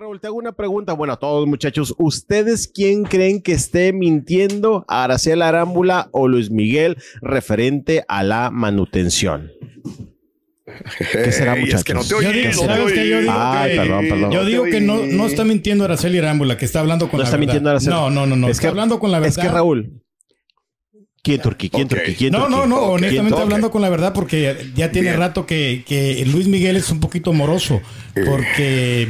Raúl, te hago una pregunta. Bueno, a todos muchachos, ¿ustedes quién creen que esté mintiendo? ¿Araceli Arámbula o Luis Miguel referente a la manutención? ¿Qué será, es que no muchachos? te oí, Yo digo. Yo oí. digo Ay, que, perdón, perdón. Yo digo No que no, está mintiendo Araceli Arámbula, que está hablando con No la está verdad. mintiendo Araceli. No, no, no, no. Es está que- hablando con la verdad. Es que Raúl. ¿Quién, Turquí? ¿Quién. Turquí? ¿Quién, No, Turquí? no, no, Ok. honestamente hablando con la verdad, porque ya tiene Bien. rato que, que Luis Miguel es un poquito moroso, porque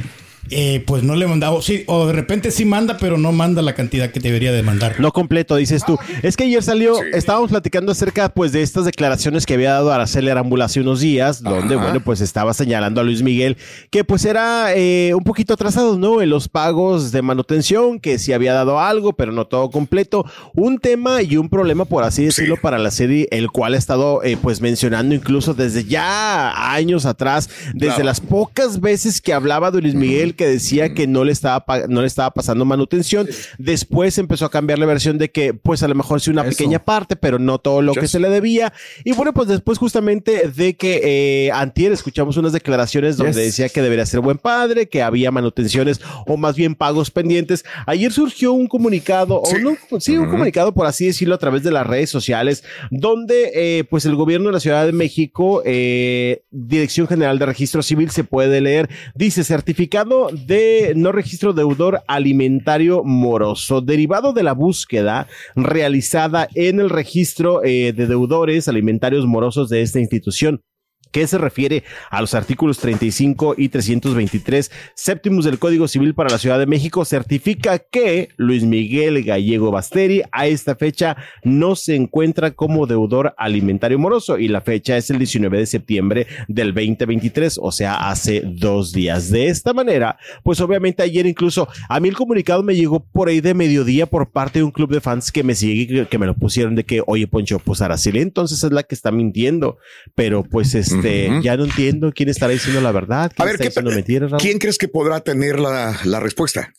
eh, pues no le mandaba, sí, o de repente sí manda, pero no manda la cantidad que debería de mandar. No completo, dices tú. Es que ayer salió, Sí. estábamos platicando acerca pues de estas declaraciones que había dado Araceli Arámbula hace unos días, donde Ajá. bueno, pues estaba señalando a Luis Miguel que pues era eh, un poquito atrasado, ¿no? En los pagos de manutención, que sí había dado algo, pero no todo completo. Un tema y un problema, por así decirlo, Sí. para la serie, el cual ha estado eh, pues mencionando incluso desde ya años atrás, desde Claro. las pocas veces que hablaba de Luis Miguel, que decía que no le estaba no le estaba pasando manutención. Después empezó a cambiar la versión de que, pues a lo mejor sí una Eso. pequeña parte, pero no todo lo que se le debía. Y bueno, pues después justamente de que eh, antier escuchamos unas declaraciones donde Yes. decía que debería ser buen padre, que había manutenciones o más bien pagos pendientes. Ayer surgió un comunicado, Sí. o no, sí, un comunicado por así decirlo a través de las redes sociales, donde eh, pues el gobierno de la Ciudad de México, eh, Dirección General de Registro Civil se puede leer, dice certificado de no registro deudor alimentario moroso, derivado de la búsqueda realizada en el registro eh, de deudores alimentarios morosos de esta institución que se refiere a los artículos 35 y 323 séptimos del Código Civil para la Ciudad de México, certifica que Luis Miguel Gallego Basteri a esta fecha no se encuentra como deudor alimentario moroso y la fecha es el 19 de septiembre del 2023, o sea, hace dos días. De esta manera, pues obviamente ayer incluso a mí el comunicado me llegó por ahí de mediodía por parte de un club de fans que me sigue, que, me lo pusieron de que, oye, Poncho, pues Araceli entonces es la que está mintiendo, pero pues este, Ujú. ya no entiendo quién estará diciendo la verdad, quién A ver, está ¿qué- diciendo mentiras, Raúl? ¿Quién crees que podrá tener la, la respuesta?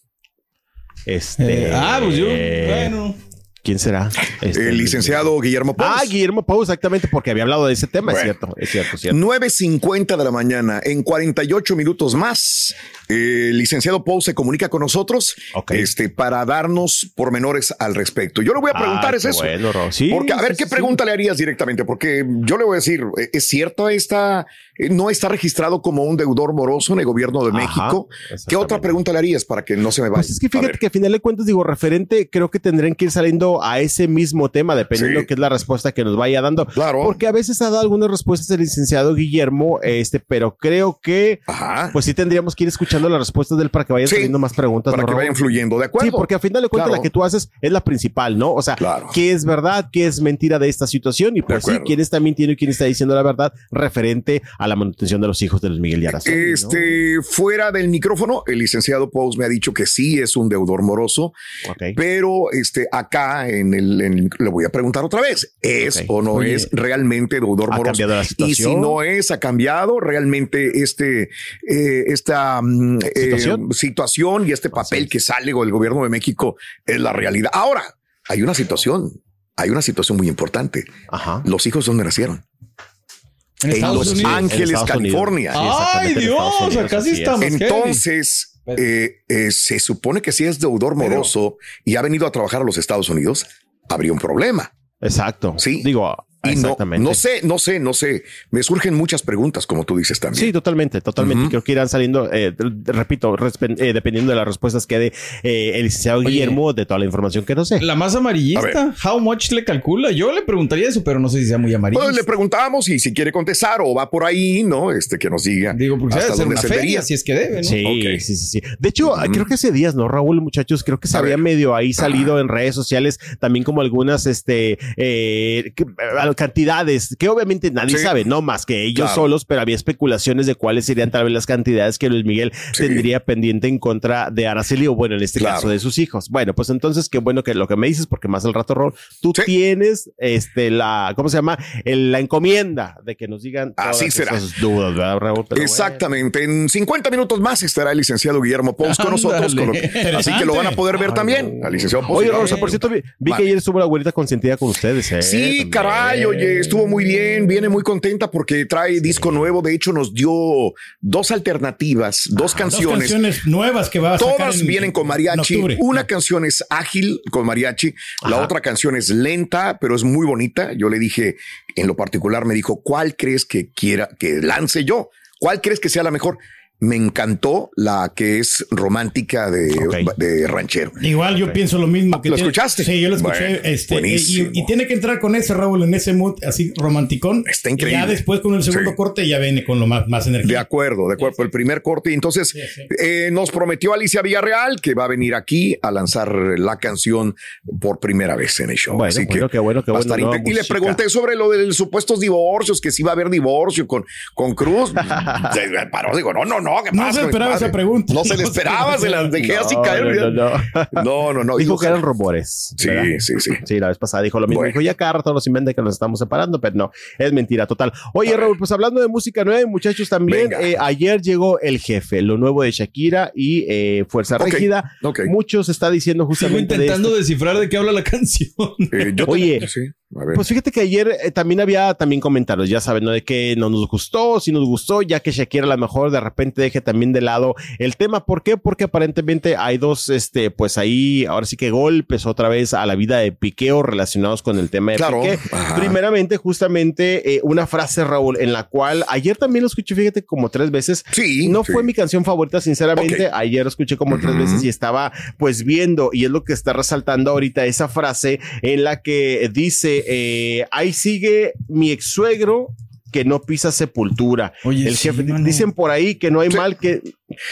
Este, Eh, ah, pues yo, bueno. ¿Quién será? Este, El licenciado Guillermo Pons. Ah, Guillermo Pau, exactamente, porque había hablado de ese tema, es cierto, es cierto, es cierto. 9.50 de la mañana, en 48 minutos más, el licenciado Paul se comunica con nosotros este, para darnos pormenores al respecto. Yo le voy a preguntar Ah, es qué eso. bueno. Sí, Porque, a ver, sí, ¿qué sí, pregunta le harías directamente? Porque yo le voy a decir, ¿eh, ¿es cierto esta, no está registrado como un deudor moroso en el gobierno de Ajá, México? ¿Qué otra pregunta le harías para que no se me vaya? Pues es que fíjate que a final de cuentas, digo, referente, creo que tendrían que ir saliendo a ese mismo tema, dependiendo Sí. qué es la respuesta que nos vaya dando. Claro. Porque a veces ha dado algunas respuestas el licenciado Guillermo, este, pero creo que, Ajá. pues sí tendríamos que ir escuchando las respuestas de él para que vayan Sí, saliendo más preguntas. para ¿no, que Raúl? vayan fluyendo, ¿de acuerdo? Sí, porque a final de cuentas Claro. la que tú haces es la principal, ¿no? O sea, Claro. qué es verdad, qué es mentira de esta situación y pues sí, quién está mintiendo y quién está diciendo la verdad referente a la manutención de los hijos de Luis Miguel y Araceli, ¿no? Este, fuera del micrófono, el licenciado Pous me ha dicho que sí es un deudor moroso, Ok. pero este, acá en el, en- le voy a preguntar otra vez, ¿es o no Oye, es realmente deudor ¿ha moroso? cambiado la Y si no es, ha cambiado realmente este, eh, esta mm, eh, ¿Situación? situación y este papel es. que sale del gobierno de México es la realidad. Ahora, hay una situación, hay una situación muy importante. Ajá. Los hijos dónde nacieron? En Los Unidos. Ángeles, En. California. Ay, exactamente, en Dios, Unidos, acá sí estamos. Entonces, eh, eh, se supone que si es deudor moroso y ha venido a trabajar a los Estados Unidos, habría un problema. Exacto. Sí. Digo, Y no, Exactamente. no sé, no sé, no sé. Me surgen muchas preguntas, como tú dices también. Sí, totalmente, totalmente. Creo que irán saliendo, eh, repito, eh, dependiendo de las respuestas que dé eh, el licenciado Oye. Guillermo de toda la información que no sé. La más amarillista, how much le calcula? Yo le preguntaría eso, pero no sé si sea muy amarillista. Pues le preguntamos y si quiere contestar o va por ahí, ¿no? Este que nos diga. Digo, porque se hasta debe ser una se feria, si es que debe, ¿no? Sí, sí, sí, sí. De hecho, creo que hace días, ¿no, Raúl, muchachos? Creo que se A había ver. medio ahí salido en redes sociales también como algunas, este, eh, que- cantidades que obviamente nadie Sí. sabe, no más que ellos Claro. solos, pero había especulaciones de cuáles serían tal vez las cantidades que Luis Miguel Sí. tendría pendiente en contra de Araceli o bueno, en este Claro. caso de sus hijos. Bueno, pues entonces qué bueno que lo que me dices, porque más al rato, Raúl, tú Sí. tienes, este, la, ¿cómo se llama? El- la encomienda de que nos digan todas Así será. esas dudas, ¿verdad, Raúl? Pero bueno. Exactamente. En 50 minutos más estará el licenciado Guillermo Pous con nosotros. con lo- Ándale. así que lo van a poder ver también. Al licenciado Pous. Oye, Raúl, o sea, por cierto, vi, vi Vale. que ayer estuvo la abuelita consentida con ustedes. ¿eh? Sí, También. caray, oye, estuvo muy bien, viene muy contenta porque trae disco nuevo. De hecho, nos dio dos alternativas, dos canciones. canciones nuevas que va a sacar Todas en- vienen con mariachi. Una canción es ágil con mariachi, la otra canción es lenta, pero es muy bonita. Yo le dije, en lo particular, me dijo, ¿cuál crees que quiera que lance yo? ¿Cuál crees que sea la mejor? Me encantó la que es romántica de, de ranchero. Igual yo pienso lo mismo. Que ¿Lo tiene- escuchaste? Sí, yo lo escuché. Bueno, este, y, y tiene que entrar con ese Raúl en ese mood así romanticón. Está Y increíble. ya después con el segundo Sí. corte ya viene con lo más, más De energía. acuerdo, de acuerdo. El primer corte. Y entonces Sí, sí. eh, nos prometió Alicia Villarreal que va a venir aquí a lanzar la canción por primera vez en el show. Bueno, Así bueno, que qué bueno, qué va a bueno, inte- Y le pregunté sobre lo de los supuestos divorcios, que si iba a haber divorcio con, con Cruz. Se paró, digo, no, no, no. ¿Qué No pasa, se esperaba esa pregunta. No se le No esperaba, se las dejé así No, caer. no, no, no. no, no, no. Dijo que eran rumores. Sí, ¿verdad? sí, sí. Sí, la vez pasada dijo lo mismo. Bueno. Dijo, ya cada rato nos inventa que nos estamos separando, pero no, es mentira total. Oye, Raúl, pues hablando de música nueva, muchachos, también eh, ayer llegó El Jefe, lo nuevo de Shakira y eh, Fuerza Ok, Rígida. ok. Muchos está diciendo Sigo justamente de intentando descifrar de qué habla la canción. Eh, yo te- Oye, sí, a ver. Pues fíjate que ayer eh, también había también comentarios, ya saben, ¿no? De que no nos gustó, si nos gustó, ya que Shakira a lo mejor de repente deje también de lado el tema. ¿Por qué? Porque aparentemente hay dos, este, pues ahí, ahora sí que golpes otra vez a la vida de Piqueo relacionados con el tema de Claro. Piqué. Ajá. Primeramente, justamente, eh, una frase, Raúl, en la cual ayer también lo escuché, fíjate, como tres veces. Sí, No sí. fue mi canción favorita, sinceramente. Ayer lo escuché como tres veces y estaba pues viendo, y es lo que está resaltando ahorita esa frase en la que dice, eh, ahí sigue mi ex suegro que no pisa sepultura. Oye, el sí, jefe, mano. dicen por ahí que no hay mal que,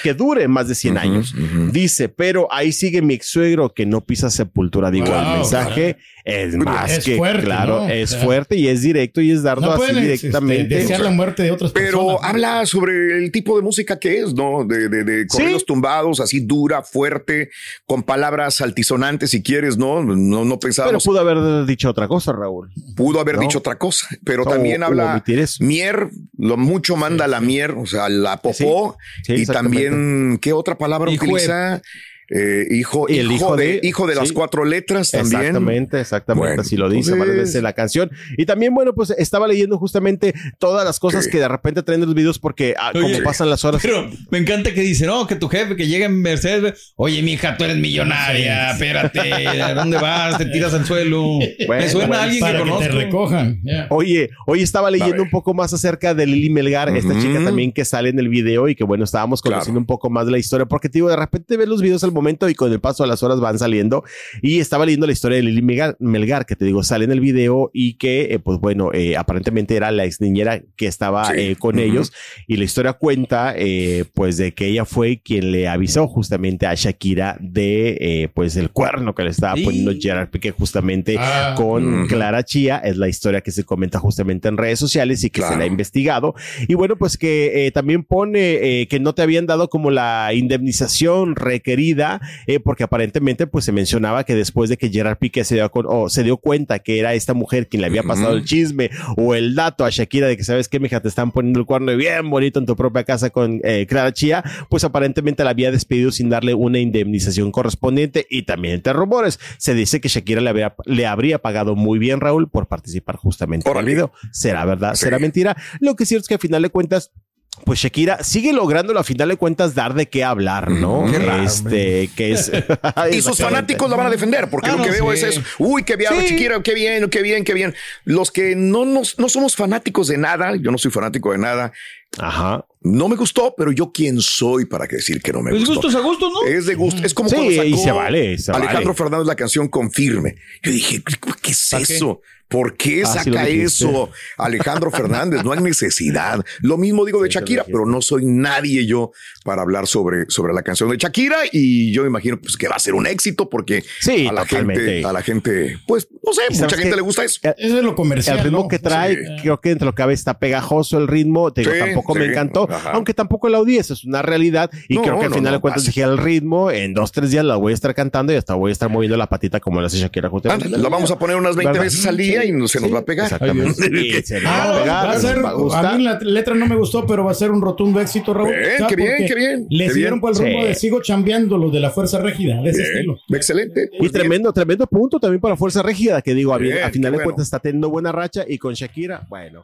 que dure más de 100 Ujú, años. Dice, pero ahí sigue mi ex suegro que no pisa sepultura. Digo, Wow, el mensaje es más Es que fuerte, claro, ¿no? es O sea, fuerte y es directo y es dardo No así este, directamente. desear la muerte de otras Pero personas. habla sobre el tipo de música que es, ¿no? De, de, de corridos Sí. tumbados, así dura, fuerte, con palabras altisonantes, si quieres, ¿no? No, no pero pudo haber dicho otra cosa, Raúl. pudo haber ¿no? dicho otra cosa, pero también habla mier, lo mucho manda la mier, o sea, la popó, Sí, y exactamente. También, ¿qué otra palabra utiliza? Eh, hijo, Y el hijo, hijo de, de- hijo de las cuatro letras también. Exactamente, exactamente, Bueno, así lo dice entonces- varias veces la canción. Y también, bueno, pues estaba leyendo justamente todas las cosas Sí. que de repente traen los videos porque ah, Oye, como pasan las horas. Pero me encanta que dice, no, que tu jefe que llega en Mercedes, oye, mija, tú eres millonaria, espérate, ¿a dónde vas? Te tiras al suelo. Bueno, me suena bueno, a alguien para que que, te recojan. ya. Oye, hoy estaba leyendo un poco más acerca de Lili Melgar, esta chica también que sale en el video y que bueno, estábamos Claro. conociendo un poco más de la historia, porque te digo, de repente ves los videos al momento y con el paso de las horas van saliendo y estaba leyendo la historia de Lili Melgar, Melgar, que te digo, sale en el video y que eh, pues bueno, eh, aparentemente era la ex niñera que estaba Sí. eh, con Ujú. ellos y la historia cuenta eh, pues de que ella fue quien le avisó justamente a Shakira de eh, pues el cuerno que le estaba Sí. poniendo Gerard Piqué justamente Ah, con Ujú. Clara Chía, es la historia que se comenta justamente en redes sociales y que Claro. se la ha investigado. Y bueno, pues que eh, también pone que no te habían dado como la indemnización requerida, eh, porque aparentemente pues se mencionaba que después de que Gerard Piqué se dio, con, se dio cuenta que era esta mujer quien le había pasado el chisme o el dato a Shakira de que sabes que mija te están poniendo el cuerno bien bonito en tu propia casa con eh, Clara Chía, pues aparentemente la había despedido sin darle una indemnización correspondiente y también entre rumores se dice que Shakira le, habría- le habría pagado muy bien Raúl por participar justamente en el video. ¿Será verdad? Sí. ¿Será mentira? Lo que es cierto es que al final de cuentas pues Shakira sigue logrando a final de cuentas dar de qué hablar, ¿no? Qué raro, este, que es. Y sus fanáticos la van a defender, porque Ah, lo que no, veo es eso. Uy, qué bien, Sí. Shakira, qué bien, qué bien, qué bien. Los que no, nos, no somos fanáticos de nada, yo no soy fanático de nada, Ajá. No me gustó, pero yo quién soy para decir que no me Pues gustó. gustos a gustos, ¿no? Es de gusto. Es como Sí, cuando sacó y se vale, se Alejandro vale. Fernández la canción Confirme. Yo dije, ¿qué es eso? ¿Por qué Ah, saca eso Alejandro Fernández? No hay necesidad. Lo mismo digo de Shakira, pero no soy nadie yo para hablar sobre, sobre la canción de Shakira y yo me imagino pues, que va a ser un éxito porque Sí, a la totalmente. gente, a la gente, pues no sé, ¿Y mucha gente le gusta eso. Eso es lo comercial. El ritmo ¿no? que trae, Sí. creo que entre lo que cabe está pegajoso el ritmo. Te digo, Sí, tampoco me encantó, ajá. aunque tampoco la odié, eso es una realidad. Y No, creo que al no, final no, de cuentas dije el ritmo, en dos, tres días la voy a estar cantando y hasta voy a estar moviendo la patita como la hace Shakira justamente. Ándale, la vamos a poner unas 20 ¿Verdad? veces al día y no- se nos va a pegar. Exactamente. Ay, Sí, se nos va Ah, a pegar, va a ser, va a mí la letra no me gustó, pero va a ser un rotundo éxito, Raúl. Bien, ¿Sabes qué bien, qué? bien, Le siguieron por el rumbo Sí. de sigo chambeando lo de la fuerza rígida, de ese Bien, estilo. excelente. Y Pues bien. tremendo, tremendo punto también para Fuerza Rígida, que digo, a, Bien, a final de bueno. cuentas está teniendo buena racha y con Shakira, bueno.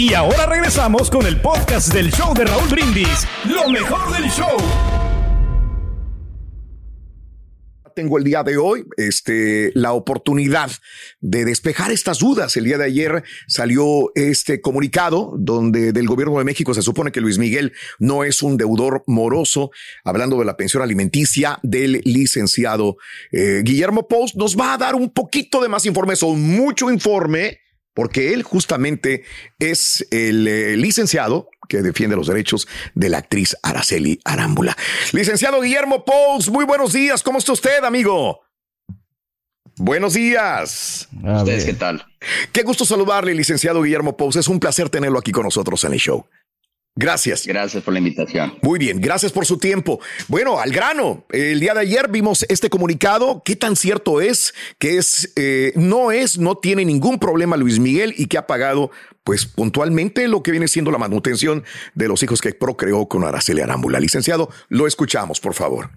Y ahora regresamos con el podcast del show de Raúl Brindis. Lo mejor del show. tengo el día de hoy este, la oportunidad de despejar estas dudas. El día de ayer salió este comunicado donde del gobierno de México se supone que Luis Miguel no es un deudor moroso, hablando de la pensión alimenticia del licenciado eh, Guillermo Post. Nos va a dar un poquito de más informe, son mucho informe, porque él justamente es el eh, licenciado que defiende los derechos de la actriz Araceli Arámbula. Licenciado Guillermo Pous, muy buenos días. ¿Cómo está usted, amigo? Buenos días. A ¿Ustedes qué tal? Qué gusto saludarle, licenciado Guillermo Pous. Es un placer tenerlo aquí con nosotros en el show. Gracias. Gracias por la invitación. Muy bien, gracias por su tiempo. Bueno, al grano. El día de ayer vimos este comunicado. ¿Qué tan cierto es que es, eh, no es, no tiene ningún problema Luis Miguel y que ha pagado, pues puntualmente lo que viene siendo la manutención de los hijos que procreó con Araceli Arámbula? Licenciado, lo escuchamos, por favor.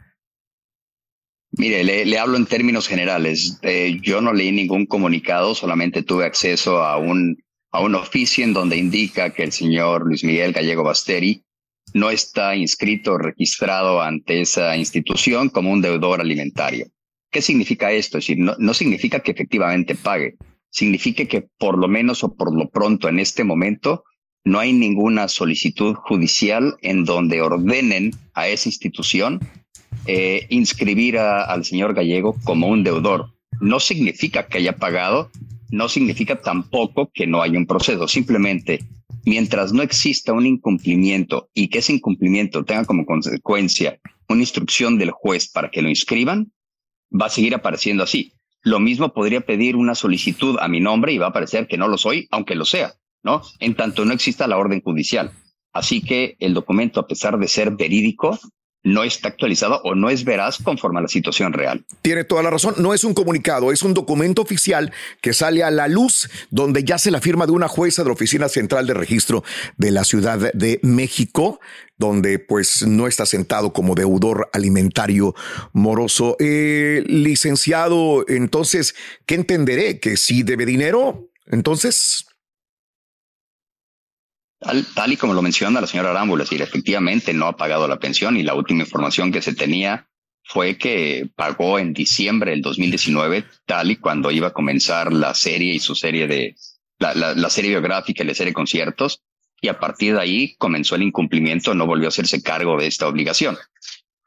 Mire, le, le hablo en términos generales. Eh, yo no leí ningún comunicado, solamente tuve acceso a un, a un oficio en donde indica que el señor Luis Miguel Gallego Basteri no está inscrito o registrado ante esa institución como un deudor alimentario. ¿Qué significa esto? Es decir, no, no significa que efectivamente pague, significa que por lo menos o por lo pronto en este momento no hay ninguna solicitud judicial en donde ordenen a esa institución eh, inscribir al señor Gallego como un deudor. No significa que haya pagado, no significa tampoco que no haya un proceso. Simplemente, mientras no exista un incumplimiento y que ese incumplimiento tenga como consecuencia una instrucción del juez para que lo inscriban, va a seguir apareciendo así. Lo mismo podría pedir una solicitud a mi nombre y va a parecer que no lo soy, aunque lo sea, ¿no? En tanto no exista la orden judicial. Así que el documento, a pesar de ser verídico, no está actualizado o no es veraz conforme a la situación real. Tiene toda la razón. No es un comunicado, es un documento oficial que sale a la luz, donde ya se la firma de una jueza de la Oficina Central de Registro de la Ciudad de México, donde pues no está sentado como deudor alimentario moroso. Eh, licenciado, entonces, ¿qué entenderé? ¿Que sí debe dinero? Entonces, Tal, y como lo menciona la señora Arámbula, es decir, efectivamente no ha pagado la pensión y la última información que se tenía fue que pagó en diciembre del 2019, tal y cuando iba a comenzar la serie y su serie de, la, la, serie biográfica y la serie conciertos, y a partir de ahí comenzó el incumplimiento, no volvió a hacerse cargo de esta obligación.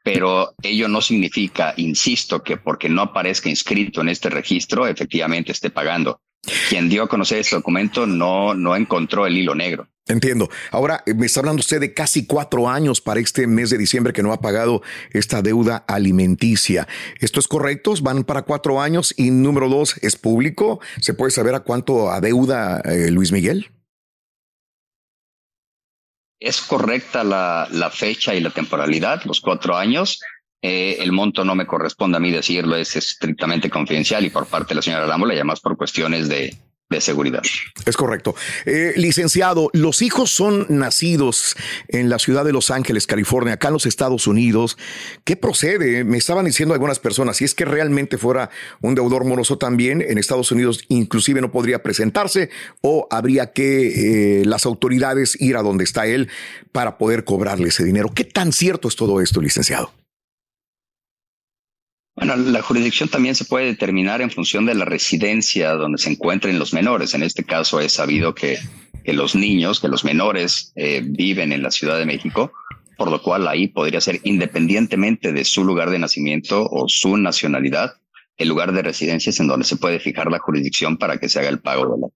Pero ello no significa, insisto, que porque no aparezca inscrito en este registro, efectivamente esté pagando. Quien dio a conocer este documento no, no encontró el hilo negro. Entiendo. Ahora me está hablando usted de casi cuatro años para este mes de diciembre que no ha pagado esta deuda alimenticia. ¿Esto es correcto? ¿Van para cuatro años? Y número dos, ¿es público? ¿Se puede saber a cuánto adeuda eh, Luis Miguel? Es correcta la, la, fecha y la temporalidad, los cuatro años. Eh, el monto no me corresponde a mí decirlo, es estrictamente confidencial y por parte de la señora Rámbula y además por cuestiones de, de seguridad. Es correcto. Eh, licenciado, los hijos son nacidos en la ciudad de Los Ángeles, California, acá en los Estados Unidos. ¿Qué procede? Me estaban diciendo algunas personas, si es que realmente fuera un deudor moroso también, en Estados Unidos inclusive no podría presentarse o habría que eh, las autoridades ir a donde está él para poder cobrarle ese dinero. ¿Qué tan cierto es todo esto, licenciado? Bueno, la jurisdicción también se puede determinar en función de la residencia donde se encuentren los menores. En este caso es sabido que, que los niños, que los menores eh, viven en la Ciudad de México, por lo cual ahí podría ser independientemente de su lugar de nacimiento o su nacionalidad, el lugar de residencia es en donde se puede fijar la jurisdicción para que se haga el pago de la,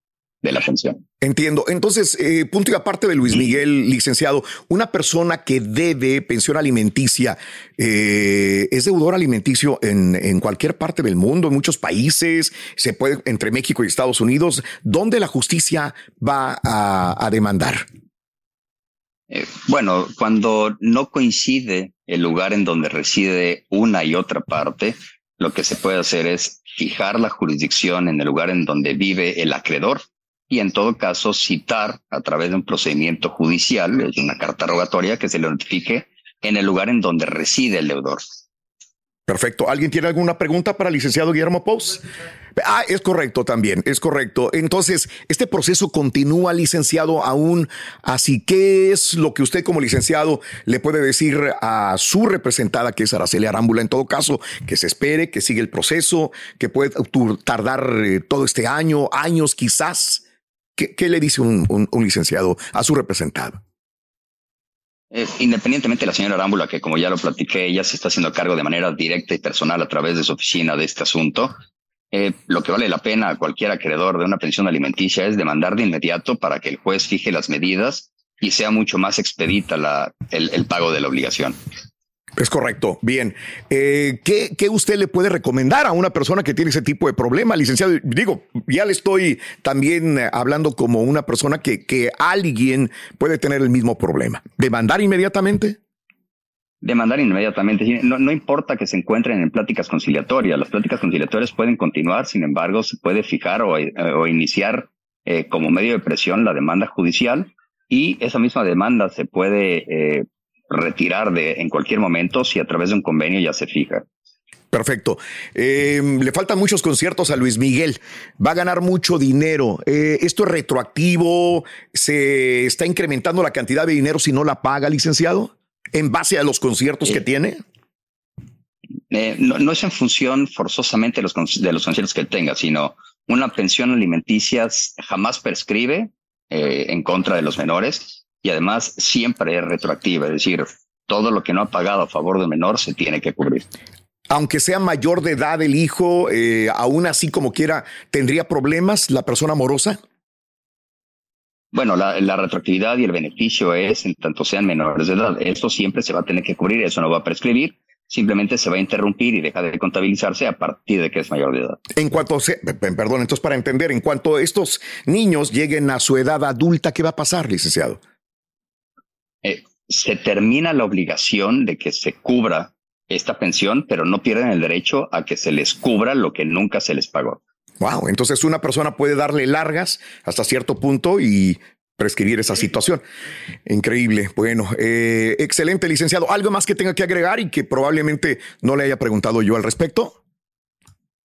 de la pensión. Entiendo. Entonces, eh, punto y aparte de Luis Miguel, licenciado, una persona que debe pensión alimenticia eh, es deudor alimenticio en, en, cualquier parte del mundo, en muchos países, se puede entre México y Estados Unidos. ¿Dónde la justicia va a, a demandar? Eh, bueno, cuando no coincide el lugar en donde reside una y otra parte, lo que se puede hacer es fijar la jurisdicción en el lugar en donde vive el acreedor y en todo caso citar a través de un procedimiento judicial, es una carta rogatoria que se le notifique en el lugar en donde reside el deudor. Perfecto. ¿Alguien tiene alguna pregunta para el licenciado Guillermo Pous? Ah, es correcto también, es correcto. Entonces, este proceso continúa, licenciado, aún. Así, ¿qué es lo que usted como licenciado le puede decir a su representada, que es Araceli Arámbula, en todo caso, que se espere, que siga el proceso, que puede tardar eh, todo este año, años quizás? ¿Qué, le dice un, licenciado a su representado? Eh, independientemente de la señora Arámbula, que como ya lo platiqué, ella se está haciendo cargo de manera directa y personal a través de su oficina de este asunto, eh, lo que vale la pena a cualquier acreedor de una pensión alimenticia es demandar de inmediato para que el juez fije las medidas y sea mucho más expedita el pago de la obligación. Es correcto. Bien. Eh, ¿qué, ¿qué, usted le puede recomendar a una persona que tiene ese tipo de problema, licenciado? Digo, ya le estoy también hablando como una persona que, que alguien puede tener el mismo problema. ¿Demandar inmediatamente? Demandar inmediatamente. No, no importa que se encuentren en pláticas conciliatorias. Las pláticas conciliatorias pueden continuar, sin embargo, se puede fijar o, o iniciar eh, como medio de presión la demanda judicial y esa misma demanda se puede eh, retirar de en cualquier momento si a través de un convenio ya se fija. Perfecto. Eh, le faltan muchos conciertos a Luis Miguel. Va a ganar mucho dinero. Eh, ¿Esto es retroactivo? ¿Se está incrementando la cantidad de dinero si no la paga, licenciado? ¿En base a los conciertos Eh, que tiene? no, no es en función forzosamente de los, de los conciertos que tenga, sino una pensión alimenticia jamás prescribe eh, en contra de los menores y además siempre es retroactiva, es decir, todo lo que no ha pagado a favor del menor se tiene que cubrir. Aunque sea mayor de edad el hijo, eh, aún así como quiera, ¿tendría problemas la persona morosa? Bueno, la, la retroactividad y el beneficio es en tanto sean menores de edad. Esto siempre se va a tener que cubrir, eso no va a prescribir, simplemente se va a interrumpir y deja de contabilizarse a partir de que es mayor de edad. En cuanto se, perdón, entonces para entender, en cuanto estos niños lleguen a su edad adulta, ¿qué va a pasar, licenciado? Eh, se termina la obligación de que se cubra esta pensión, pero no pierden el derecho a que se les cubra lo que nunca se les pagó. Wow, entonces una persona puede darle largas hasta cierto punto y prescribir esa situación. Increíble. Bueno, eh, excelente, licenciado. ¿Algo más que tenga que agregar y que probablemente no le haya preguntado yo al respecto?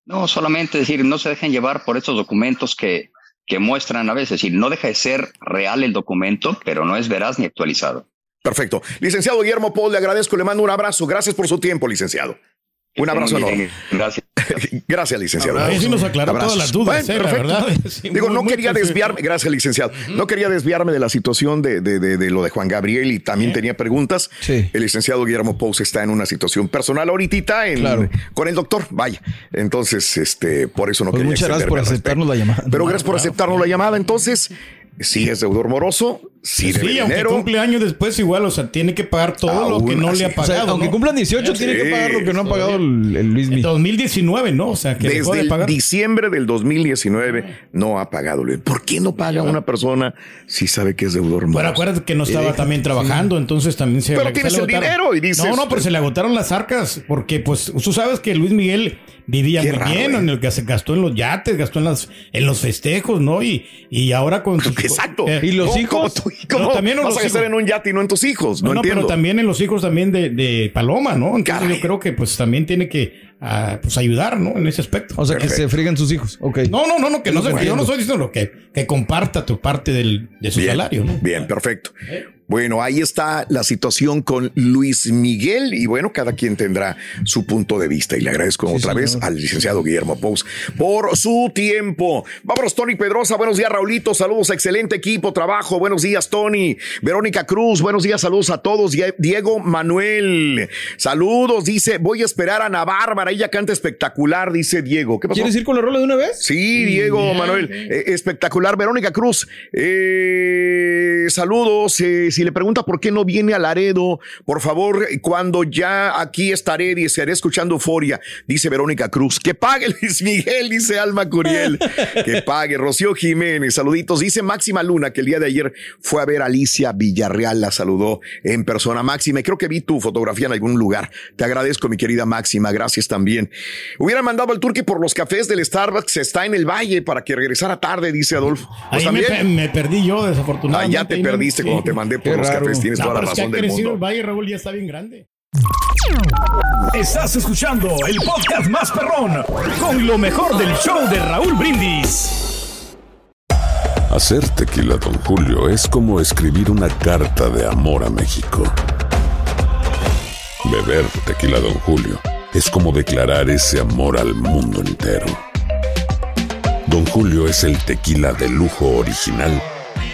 No, solamente decir, no se dejen llevar por estos documentos que, que muestran a veces, es decir, no deja de ser real el documento, pero no es veraz ni actualizado. Perfecto. Licenciado Guillermo Paul, le agradezco, le mando un abrazo. Gracias por su tiempo, licenciado. Un abrazo enorme. Gracias. Gracias, licenciado. Ahí sí nos aclaró Abrazos. todas las dudas, Bueno, eh, la perfecto. verdad. Sí, Digo, muy, no muy quería perfecto. desviarme, gracias, licenciado. No quería desviarme de la situación de, de- de- de lo de Juan Gabriel y también tenía preguntas. Sí. El licenciado Guillermo Pous está en una situación personal ahorita en- Claro. con el doctor, vaya. Entonces, este, por eso no Pues quería muchas gracias por aceptarnos la llamada. Pero gracias por aceptarnos la llamada. Entonces, si es deudor moroso, si debe Sí, aunque dinero. cumple años después, igual, o sea, tiene que pagar todo lo que no así. le ha O O sea, pagado. aunque ¿no? cumplan 18, tiene que Sí, pagar lo que no ha pagado el, el Luis En Mi. 2019, ¿no? O sea, que dejó Desde de el pagar. diciembre del 2019 no ha pagado. ¿Por qué no paga una persona si sabe que es deudor Bueno, moroso? acuérdate que no estaba también trabajando, entonces también se Pero tienes el dinero y dices- No, no, pero se le agotaron las arcas, porque pues tú sabes que Luis Miguel vivía Qué muy raro, bien, ¿eh? en el que se gastó en los yates, gastó en las en los festejos, ¿no? Y, y ahora con sus Exacto. eh, ¿Y los ¿Cómo- hijos? cómo tú- cómo No, también vas a gastar en un yate y no en tus hijos? No, No, no, entiendo. pero también en los hijos también de, de Paloma, ¿no? Entonces Caray. yo creo que pues también tiene que ah, pues, ayudar, ¿no? En ese aspecto. O sea, que Perfecto. se friegan sus hijos. Ok. No, no, no, no, que no se Bueno. yo no estoy diciendo lo que, que comparta tu parte del, de su Bien, salario, ¿no? Bien, perfecto. Bueno, ahí está la situación con Luis Miguel y bueno, cada quien tendrá su punto de vista y le agradezco otra señor. vez al licenciado Guillermo Pous por su tiempo. Vámonos, Tony Pedrosa, buenos días, Raulito, saludos, excelente equipo, trabajo, buenos días, Tony, Verónica Cruz, buenos días, saludos a todos, Die- Diego Manuel, saludos, dice, voy a esperar a Ana Bárbara, ella canta espectacular, dice Diego. ¿Qué pasó? ¿Quieres ir con la rola de una vez? Sí, Diego Manuel, eh, espectacular. Verónica Cruz, eh, saludos. eh, si le pregunta por qué no viene a Laredo, por favor, cuando ya aquí estaré, dice, estaré escuchando Euforia, dice Verónica Cruz. Que pague Luis Miguel, dice Alma Curiel. que pague Rocío Jiménez, saluditos. Dice Máxima Luna, que el día de ayer fue a ver a Alicia Villarreal, la saludó en persona. Máxima, y creo que vi tu fotografía en algún lugar. Te agradezco, mi querida Máxima, gracias también. Hubiera mandado al turque por los cafés del Starbucks, está en el valle para que regresara tarde, dice Adolfo. Pues Ahí me, pe- también. me perdí yo, Ah, desafortunadamente. ya te no- perdiste sí. cuando te mandé por Qué los raro. cafés, tienes No, toda la razón del crecido el mundo. valle, Raúl, ya está bien grande. Estás escuchando el podcast más perrón con lo mejor del show de Raúl Brindis. Hacer tequila, Don Julio, es como escribir una carta de amor a México. Beber tequila, Don Julio, es como declarar ese amor al mundo entero. Don Julio es el tequila de lujo original,